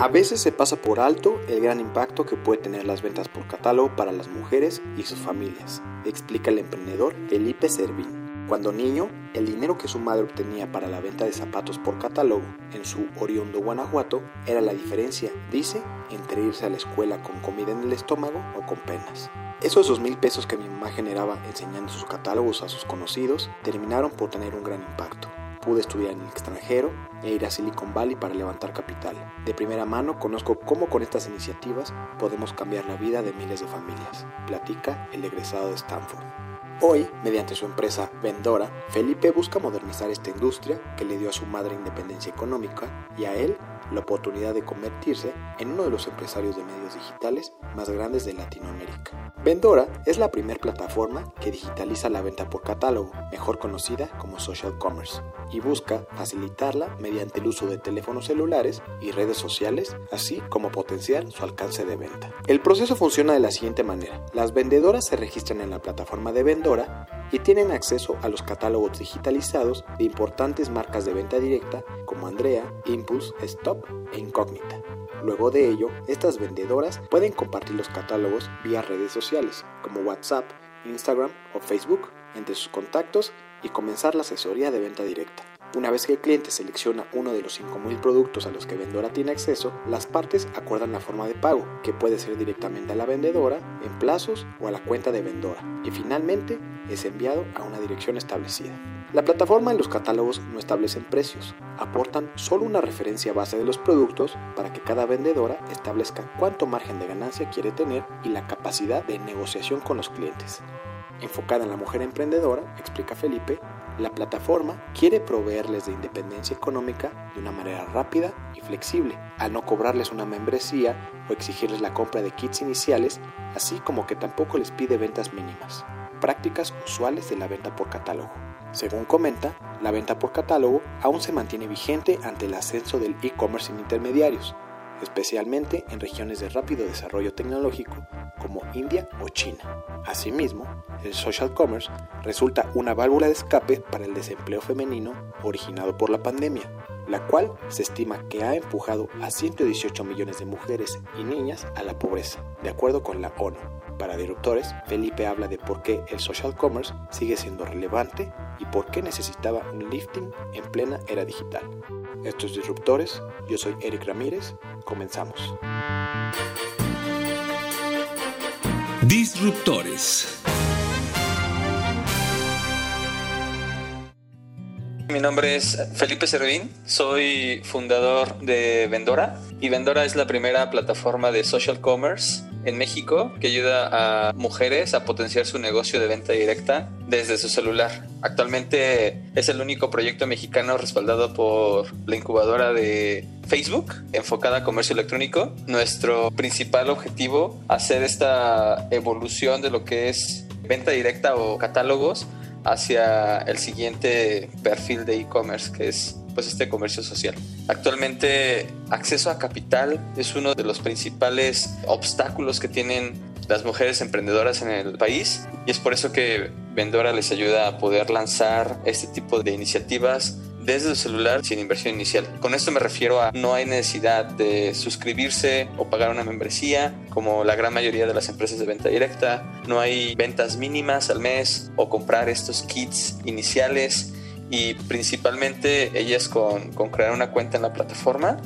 A veces se pasa por alto el gran impacto que puede tener las ventas por catálogo para las mujeres y sus familias, explica el emprendedor Felipe Servín. Cuando niño, el dinero que su madre obtenía para la venta de zapatos por catálogo en su oriundo Guanajuato era la diferencia, dice, entre irse a la escuela con comida en el estómago o con penas. Esos dos mil pesos que mi mamá generaba enseñando sus catálogos a sus conocidos terminaron por tener un gran impacto. Pude estudiar en el extranjero e ir a Silicon Valley para levantar capital. De primera mano conozco cómo con estas iniciativas podemos cambiar la vida de miles de familias, platica el egresado de Stanford. Hoy, mediante su empresa Vendora, Felipe busca modernizar esta industria que le dio a su madre independencia económica y a él la oportunidad de convertirse en uno de los empresarios de medios digitales más grandes de Latinoamérica. Vendora es la primera plataforma que digitaliza la venta por catálogo, mejor conocida como social commerce, y busca facilitarla mediante el uso de teléfonos celulares y redes sociales, así como potenciar su alcance de venta. El proceso funciona de la siguiente manera. Las vendedoras se registran en la plataforma de Vendora y tienen acceso a los catálogos digitalizados de importantes marcas de venta directa como Andrea, Impulse, Stop e Incógnita. Luego de ello, estas vendedoras pueden compartir los catálogos vía redes sociales como WhatsApp, Instagram o Facebook entre sus contactos y comenzar la asesoría de venta directa. Una vez que el cliente selecciona uno de los 5.000 productos a los que Vendora tiene acceso, las partes acuerdan la forma de pago, que puede ser directamente a la vendedora, en plazos o a la cuenta de Vendora, y finalmente es enviado a una dirección establecida. La plataforma y los catálogos no establecen precios, aportan solo una referencia base de los productos para que cada vendedora establezca cuánto margen de ganancia quiere tener y la capacidad de negociación con los clientes. Enfocada en la mujer emprendedora, explica Felipe, la plataforma quiere proveerles de independencia económica de una manera rápida y flexible, al no cobrarles una membresía o exigirles la compra de kits iniciales, así como que tampoco les pide ventas mínimas, prácticas usuales de la venta por catálogo. Según comenta, la venta por catálogo aún se mantiene vigente ante el ascenso del e-commerce sin intermediarios, especialmente en regiones de rápido desarrollo tecnológico como India o China. Asimismo, el social commerce resulta una válvula de escape para el desempleo femenino originado por la pandemia, la cual se estima que ha empujado a 118 millones de mujeres y niñas a la pobreza, de acuerdo con la ONU. Para Disruptores, Felipe habla de por qué el social commerce sigue siendo relevante y por qué necesitaba un lifting en plena era digital. Estos Disruptores, yo soy Eric Ramírez, comenzamos. Disruptores. Mi nombre es Felipe Servín, soy fundador de Vendora y Vendora es la primera plataforma de social commerce en México que ayuda a mujeres a potenciar su negocio de venta directa desde su celular. Actualmente es el único proyecto mexicano respaldado por la incubadora de Facebook enfocada a comercio electrónico. Nuestro principal objetivo hacer esta evolución de lo que es venta directa o catálogos hacia el siguiente perfil de e-commerce que es pues este comercio social. Actualmente acceso a capital es uno de los principales obstáculos que tienen las mujeres emprendedoras en el país y es por eso que Vendora les ayuda a poder lanzar este tipo de iniciativas desde el celular sin inversión inicial. Con esto me refiero a no hay necesidad de suscribirse o pagar una membresía como la gran mayoría de las empresas de venta directa. No hay ventas mínimas al mes o comprar estos kits iniciales y principalmente ellas con, con crear una cuenta en la plataforma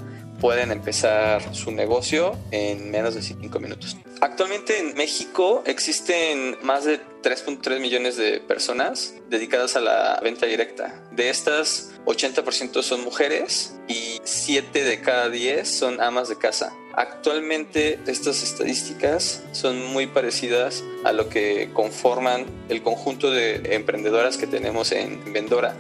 pueden empezar su negocio en menos de 5 minutos. Actualmente en México existen más de 3.3 millones de personas dedicadas a la venta directa. De estas, 80% son mujeres y 7 de cada 10 son amas de casa. Actualmente estas estadísticas son muy parecidas a lo que conforman el conjunto de emprendedoras que tenemos en Vendora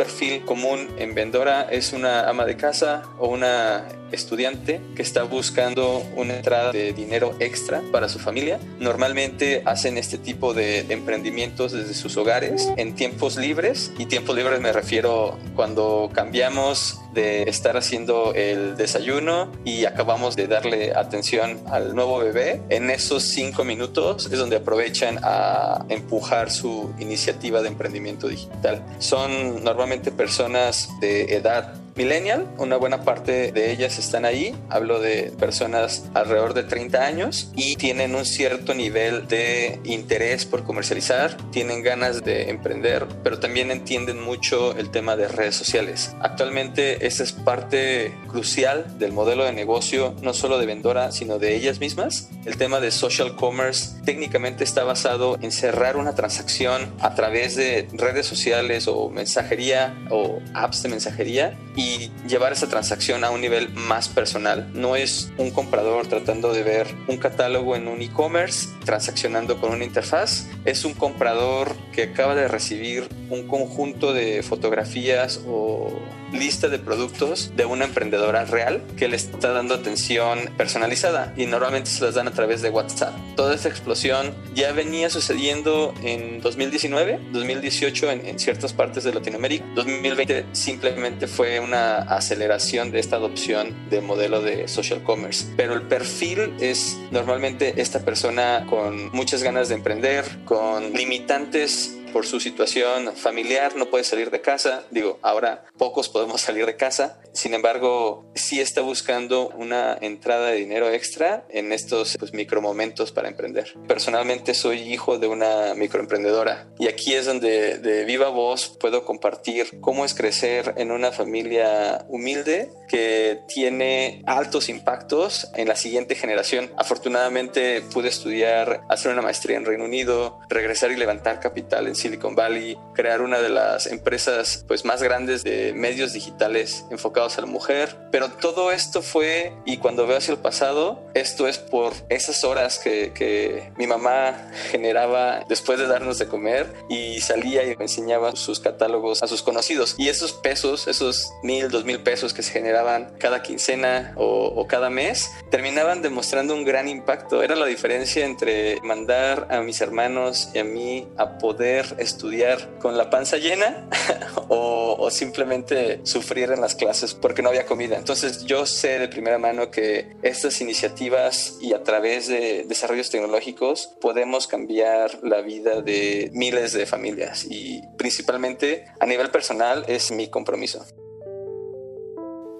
perfil común en Vendora es una ama de casa o una estudiante que está buscando una entrada de dinero extra para su familia. Normalmente hacen este tipo de, emprendimientos desde sus hogares en tiempos libres y tiempos libres me refiero cuando cambiamos de estar haciendo el desayuno y acabamos de darle atención al nuevo bebé. En esos cinco minutos es donde aprovechan a empujar su iniciativa de emprendimiento digital. Son normalmente personas de edad millennial, una buena parte de ellas están ahí, hablo de personas alrededor de 30 años y tienen un cierto nivel de interés por comercializar, tienen ganas de emprender, pero también entienden mucho el tema de redes sociales. Actualmente esa es parte crucial del modelo de negocio, no solo de Vendora, sino de ellas mismas. El tema de social commerce técnicamente está basado en cerrar una transacción a través de redes sociales o mensajería o apps de mensajería y llevar esa transacción a un nivel más personal. No es un comprador tratando de ver un catálogo en un e-commerce, transaccionando con una interfaz. Es un comprador que acaba de recibir un conjunto de fotografías o lista de productos de una emprendedora real que le está dando atención personalizada y normalmente se las dan a través de WhatsApp. Toda esta explosión ya venía sucediendo en 2019, 2018 en, ciertas partes de Latinoamérica. 2020 simplemente fue una aceleración de esta adopción de modelo de social commerce. Pero el perfil es normalmente esta persona con muchas ganas de emprender, con limitantes por su situación familiar no puede salir de casa. Digo, ahora pocos podemos salir de casa. Sin embargo, sí está buscando una entrada de dinero extra en estos pues, micromomentos para emprender. Personalmente soy hijo de una microemprendedora y aquí es donde de viva voz puedo compartir cómo es crecer en una familia humilde que tiene altos impactos en la siguiente generación. Afortunadamente pude estudiar, hacer una maestría en Reino Unido, regresar y levantar capital en Silicon Valley, crear una de las empresas pues más grandes de medios digitales enfocados a la mujer, pero todo esto fue y cuando veo hacia el pasado, esto es por esas horas que, que mi mamá generaba después de darnos de comer y salía y enseñaba sus catálogos a sus conocidos y esos pesos, esos mil, dos mil pesos que se generaban cada quincena o, o cada mes, terminaban demostrando un gran impacto. Era la diferencia entre mandar a mis hermanos y a mí a poder estudiar con la panza llena o, simplemente sufrir en las clases porque no había comida. Entonces yo sé de primera mano que estas iniciativas y a través de desarrollos tecnológicos podemos cambiar la vida de miles de familias y principalmente a nivel personal es mi compromiso.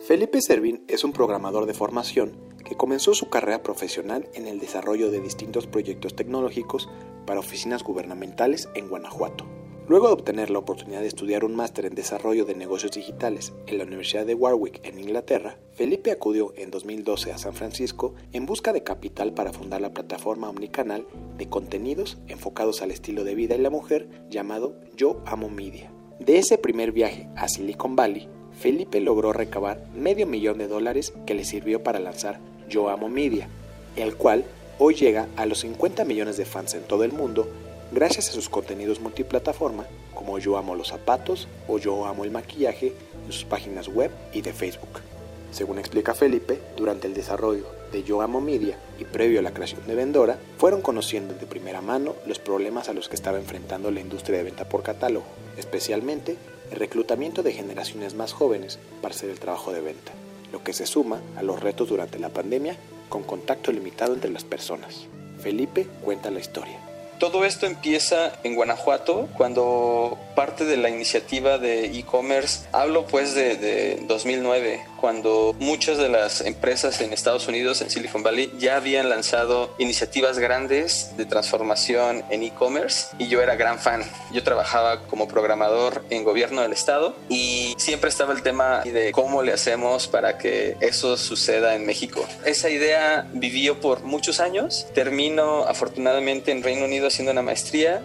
Felipe Servín es un programador de formación que comenzó su carrera profesional en el desarrollo de distintos proyectos tecnológicos para oficinas gubernamentales en Guanajuato. Luego de obtener la oportunidad de estudiar un máster en desarrollo de negocios digitales en la Universidad de Warwick en Inglaterra, Felipe acudió en 2012 a San Francisco en busca de capital para fundar la plataforma omnicanal de contenidos enfocados al estilo de vida y la mujer llamado Yo Amo Media. De ese primer viaje a Silicon Valley, Felipe logró recabar medio millón de dólares que le sirvió para lanzar Yo Amo Media, el cual hoy llega a los 50 millones de fans en todo el mundo gracias a sus contenidos multiplataforma como Yo Amo los Zapatos o Yo Amo el Maquillaje en sus páginas web y de Facebook. Según explica Felipe, durante el desarrollo de Yo Amo Media y previo a la creación de Vendora, fueron conociendo de primera mano los problemas a los que estaba enfrentando la industria de venta por catálogo, especialmente el reclutamiento de generaciones más jóvenes para hacer el trabajo de venta, lo que se suma a los retos durante la pandemia con contacto limitado entre las personas. Felipe cuenta la historia. Todo esto empieza en Guanajuato cuando parte de la iniciativa de e-commerce, hablo pues de, de, 2009, cuando muchas de las empresas en Estados Unidos, en Silicon Valley, ya habían lanzado iniciativas grandes de transformación en e-commerce y yo era gran fan. Yo trabajaba como programador en gobierno del estado y siempre estaba el tema de cómo le hacemos para que eso suceda en México. Esa idea vivió por muchos años, termino afortunadamente en Reino Unido haciendo una maestría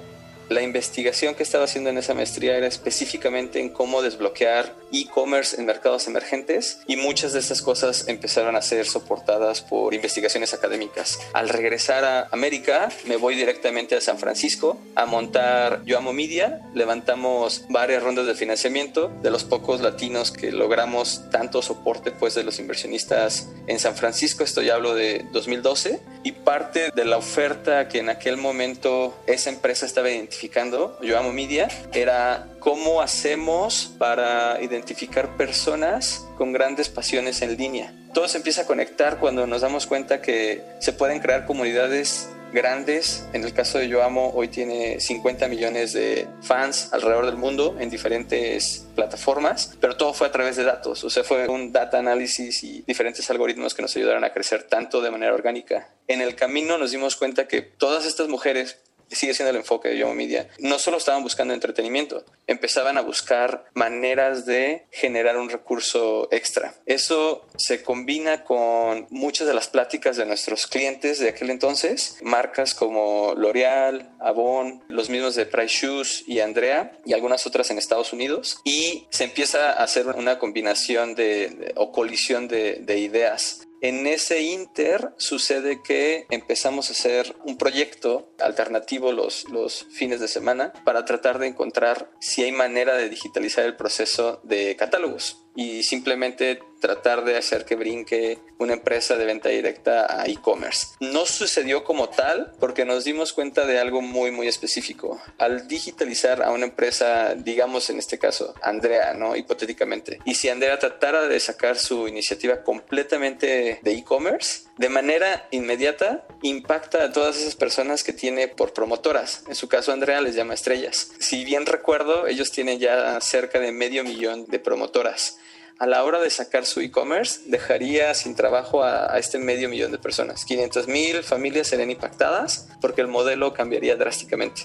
la investigación que estaba haciendo en esa maestría era específicamente en cómo desbloquear e-commerce en mercados emergentes y muchas de estas cosas empezaron a ser soportadas por investigaciones académicas. Al regresar a América, me voy directamente a San Francisco a montar Yo Amo Media. Levantamos varias rondas de financiamiento de los pocos latinos que logramos tanto soporte pues de los inversionistas en San Francisco. Esto ya hablo de 2012 y parte de la oferta que en aquel momento esa empresa estaba identificando, Yo Amo Media, era cómo hacemos para identificar personas con grandes pasiones en línea. Todo se empieza a conectar cuando nos damos cuenta que se pueden crear comunidades grandes. En el caso de Yo Amo, hoy tiene 50 millones de fans alrededor del mundo en diferentes plataformas, pero todo fue a través de datos. O sea, fue un data análisis y diferentes algoritmos que nos ayudaron a crecer tanto de manera orgánica. En el camino nos dimos cuenta que todas estas mujeres sigue siendo el enfoque de Yomo Media, no solo estaban buscando entretenimiento, empezaban a buscar maneras de generar un recurso extra. Eso se combina con muchas de las pláticas de nuestros clientes de aquel entonces, marcas como L'Oreal, Avon, los mismos de Price Shoes y Andrea y algunas otras en Estados Unidos, y se empieza a hacer una combinación de, o colisión de, de ideas en ese inter sucede que empezamos a hacer un proyecto alternativo los, fines de semana para tratar de encontrar si hay manera de digitalizar el proceso de catálogos y simplemente tratar de hacer que brinque una empresa de venta directa a e-commerce. No sucedió como tal porque nos dimos cuenta de algo muy muy específico. Al digitalizar a una empresa, digamos en este caso Andrea, ¿no? Hipotéticamente. Y si Andrea tratara de sacar su iniciativa completamente de e-commerce, de manera inmediata impacta a todas esas personas que tiene por promotoras. En su caso Andrea les llama estrellas. Si bien recuerdo, ellos tienen ya cerca de medio millón de promotoras a la hora de sacar su e-commerce, dejaría sin trabajo a, este medio millón de personas. 500 mil familias serían impactadas porque el modelo cambiaría drásticamente.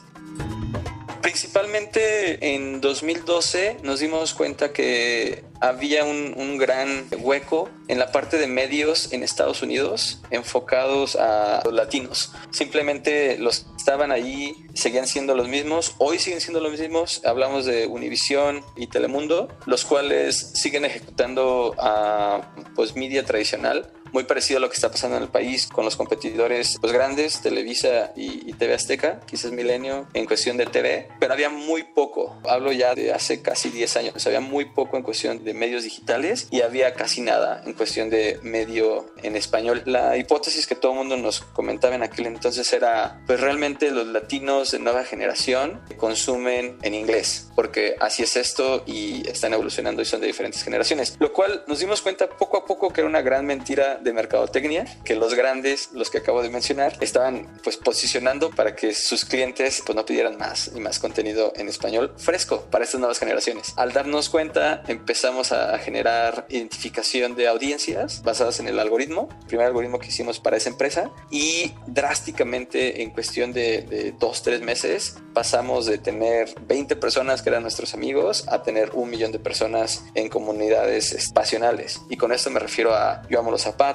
Principalmente en 2012 nos dimos cuenta que había un, gran hueco en la parte de medios en Estados Unidos enfocados a los latinos. Simplemente los que estaban allí seguían siendo los mismos, hoy siguen siendo los mismos. Hablamos de Univision y Telemundo, los cuales siguen ejecutando a pues media tradicional muy parecido a lo que está pasando en el país con los competidores pues, grandes, Televisa y, TV Azteca, quizás Milenio, en cuestión de TV, pero había muy poco. Hablo ya de hace casi 10 años, había muy poco en cuestión de medios digitales y había casi nada en cuestión de medio en español. La hipótesis que todo el mundo nos comentaba en aquel entonces era, pues realmente los latinos de nueva generación consumen en inglés, porque así es esto y están evolucionando y son de diferentes generaciones, lo cual nos dimos cuenta poco a poco que era una gran mentira de mercadotecnia que los grandes, los que acabo de mencionar, estaban pues posicionando para que sus clientes pues no pidieran más y más contenido en español fresco para estas nuevas generaciones. Al darnos cuenta empezamos a generar identificación de audiencias basadas en el algoritmo, el primer algoritmo que hicimos para esa empresa y drásticamente en cuestión de, de dos, tres meses pasamos de tener 20 personas que eran nuestros amigos a tener un millón de personas en comunidades pasionales. Y con esto me refiero a yo amo los zapatos,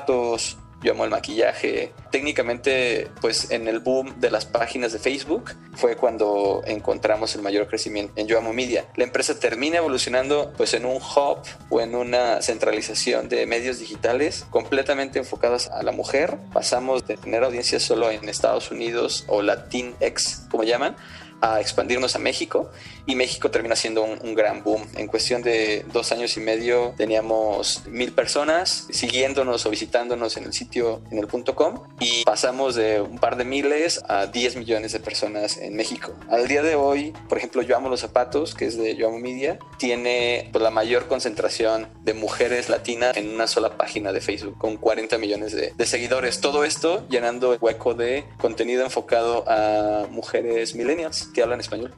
yo amo el maquillaje. Técnicamente, pues en el boom de las páginas de Facebook fue cuando encontramos el mayor crecimiento en Yo Amo Media. La empresa termina evolucionando pues en un hub o en una centralización de medios digitales completamente enfocados a la mujer. Pasamos de tener audiencias solo en Estados Unidos o Latinx, como llaman, a expandirnos a México y México termina siendo un, gran boom. En cuestión de dos años y medio teníamos mil personas siguiéndonos o visitándonos en el sitio en el punto com y pasamos de un par de miles a 10 millones de personas en México. Al día de hoy, por ejemplo, Yo Amo los Zapatos, que es de Yo Amo Media, tiene pues, la mayor concentración de mujeres latinas en una sola página de Facebook con 40 millones de, de seguidores. Todo esto llenando el hueco de contenido enfocado a mujeres millennials que hablan español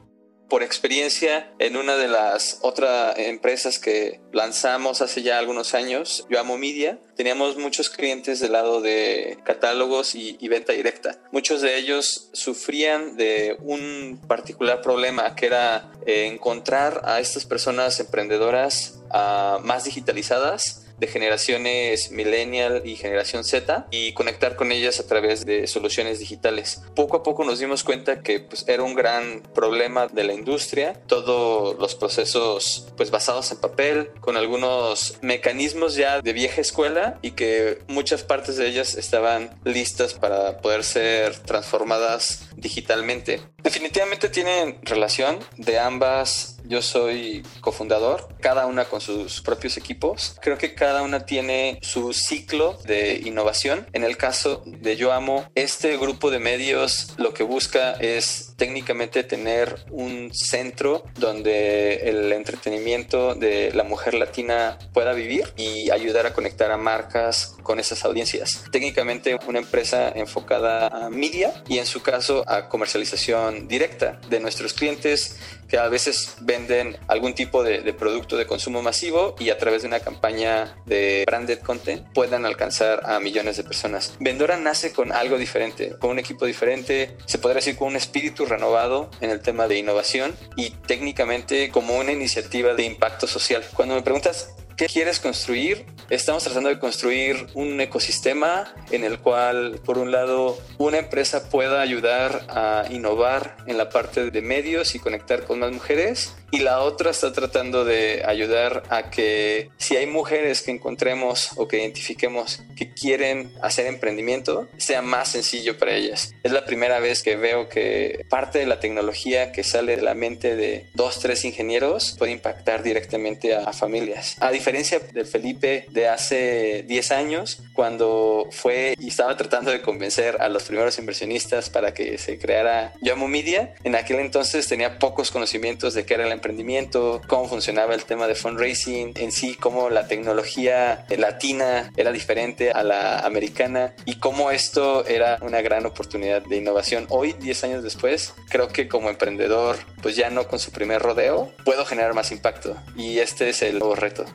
por experiencia en una de las otras empresas que lanzamos hace ya algunos años, Yo Amo Media, teníamos muchos clientes del lado de catálogos y, venta directa. Muchos de ellos sufrían de un particular problema que era eh, encontrar a estas personas emprendedoras ah, más digitalizadas de generaciones millennial y generación Z y conectar con ellas a través de soluciones digitales. Poco a poco nos dimos cuenta que pues, era un gran problema de la industria, todos los procesos pues basados en papel, con algunos mecanismos ya de vieja escuela y que muchas partes de ellas estaban listas para poder ser transformadas digitalmente. Definitivamente tienen relación de ambas yo soy cofundador, cada una con sus propios equipos. Creo que cada una tiene su ciclo de innovación. En el caso de Yo Amo, este grupo de medios lo que busca es técnicamente tener un centro donde el entretenimiento de la mujer latina pueda vivir y ayudar a conectar a marcas con esas audiencias. Técnicamente una empresa enfocada a media y en su caso a comercialización directa de nuestros clientes que a veces venden algún tipo de, de, producto de consumo masivo y a través de una campaña de branded content puedan alcanzar a millones de personas. Vendora nace con algo diferente, con un equipo diferente, se podría decir con un espíritu renovado en el tema de innovación y técnicamente como una iniciativa de impacto social. Cuando me preguntas ¿Qué quieres construir? Estamos tratando de construir un ecosistema en el cual, por un lado, una empresa pueda ayudar a innovar en la parte de medios y conectar con más mujeres y la otra está tratando de ayudar a que si hay mujeres que encontremos o que identifiquemos que quieren hacer emprendimiento, sea más sencillo para ellas. Es la primera vez que veo que parte de la tecnología que sale de la mente de dos, tres ingenieros puede impactar directamente a, familias. A diferencia del Felipe de hace 10 años, cuando fue y estaba tratando de convencer a los primeros inversionistas para que se creara Yomo Media, en aquel entonces tenía pocos conocimientos de qué era la emprendimiento, cómo funcionaba el tema de fundraising, en sí cómo la tecnología latina era diferente a la americana y cómo esto era una gran oportunidad de innovación. Hoy, 10 años después, creo que como emprendedor, pues ya no con su primer rodeo, puedo generar más impacto y este es el nuevo reto,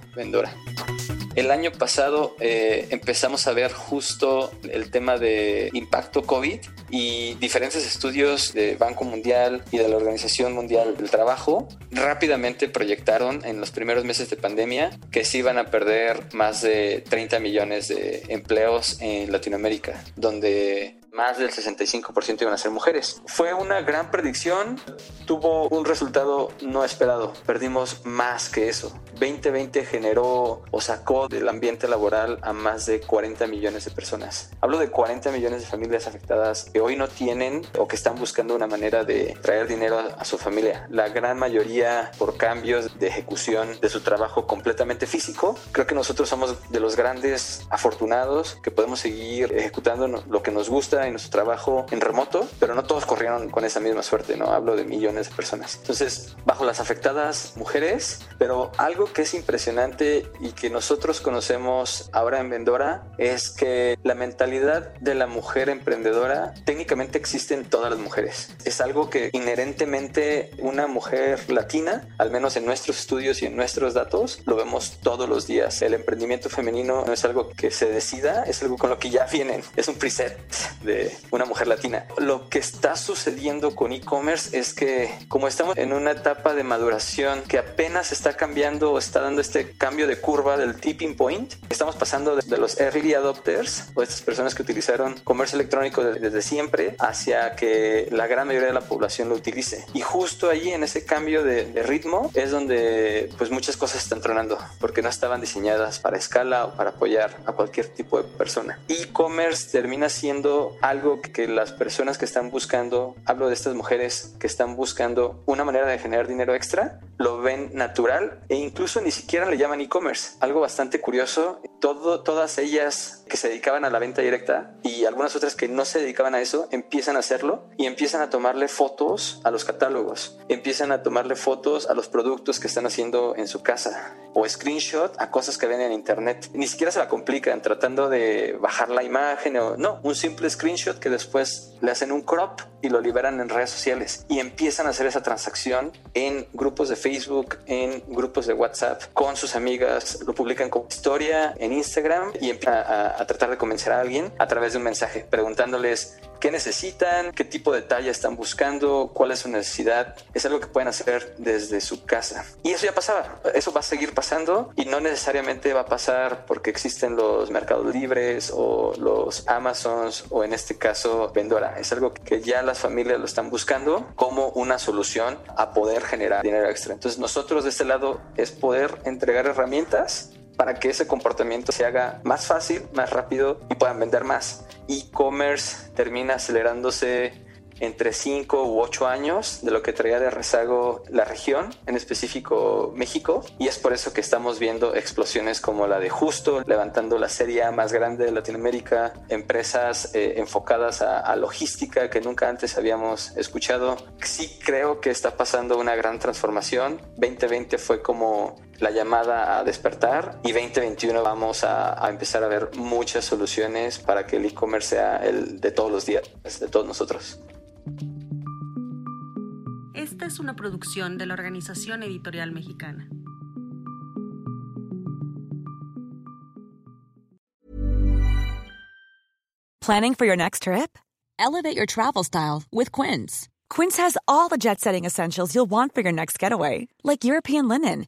El año pasado eh, empezamos a ver justo el tema de impacto COVID y diferentes estudios de Banco Mundial y de la Organización Mundial del Trabajo rápidamente proyectaron en los primeros meses de pandemia que se iban a perder más de 30 millones de empleos en Latinoamérica, donde más del 65% iban a ser mujeres. Fue una gran predicción, tuvo un resultado no esperado, perdimos más que eso. 2020 generó o sacó del ambiente laboral a más de 40 millones de personas. Hablo de 40 millones de familias afectadas que hoy no tienen o que están buscando una manera de traer dinero a, su familia. La gran mayoría por cambios de ejecución de su trabajo completamente físico. Creo que nosotros somos de los grandes afortunados que podemos seguir ejecutando lo que nos gusta en nuestro trabajo en remoto, pero no todos corrieron con esa misma suerte, ¿no? Hablo de millones de personas. Entonces, bajo las afectadas mujeres, pero algo que es impresionante y que nosotros conocemos ahora en Vendora es que la mentalidad de la mujer emprendedora técnicamente existe en todas las mujeres. Es algo que inherentemente una mujer latina, al menos en nuestros estudios y en nuestros datos, lo vemos todos los días. El emprendimiento femenino no es algo que se decida, es algo con lo que ya vienen. Es un preset de una mujer latina. Lo que está sucediendo con e-commerce es que como estamos en una etapa de maduración que apenas está cambiando o está dando este cambio de curva del tipping point, estamos pasando de, los early adopters o estas personas que utilizaron comercio electrónico desde siempre hacia que la gran mayoría de la población lo utilice. Y justo allí en ese cambio de, de ritmo es donde pues muchas cosas están tronando porque no estaban diseñadas para escala o para apoyar a cualquier tipo de persona. E-commerce termina siendo algo que las personas que están buscando, hablo de estas mujeres que están buscando una manera de generar dinero extra, lo ven natural e incluso ni siquiera le llaman e-commerce. Algo bastante curioso, todas ellas que se dedicaban a la venta directa y algunas otras que no se dedicaban a eso, empiezan a hacerlo y empiezan a tomarle fotos a los catálogos, empiezan a tomarle fotos a los productos que están haciendo en su casa o screenshot a cosas que ven en internet. Ni siquiera se la complican tratando de bajar la imagen o no, un simple que después le hacen un crop y lo liberan en redes sociales y empiezan a hacer esa transacción en grupos de Facebook, en grupos de WhatsApp con sus amigas, lo publican como historia en Instagram y empiezan a, a tratar de convencer a alguien a través de un mensaje, preguntándoles qué necesitan, qué tipo de talla están buscando, cuál es su necesidad. Es algo que pueden hacer desde su casa. Y eso ya pasaba, eso va a seguir pasando y no necesariamente va a pasar porque existen los mercados libres o los Amazons o en este caso Vendora. Es algo que ya las familias lo están buscando como una solución a poder generar dinero extra. Entonces nosotros de este lado es poder entregar herramientas para que ese comportamiento se haga más fácil, más rápido y puedan vender más. E-commerce termina acelerándose entre 5 u 8 años de lo que traía de rezago la región, en específico México, y es por eso que estamos viendo explosiones como la de Justo, levantando la serie más grande de Latinoamérica, empresas eh, enfocadas a, a, logística que nunca antes habíamos escuchado. Sí creo que está pasando una gran transformación. 2020 fue como la llamada a despertar y 2021 vamos a, a empezar a ver muchas soluciones para que el e-commerce sea el de todos los días, de todos nosotros. Esta es una producción de la Organización Editorial Mexicana. Planning for your next trip? Elevate your travel style with Quince. Quince has all the jet setting essentials you'll want for your next getaway, like European linen,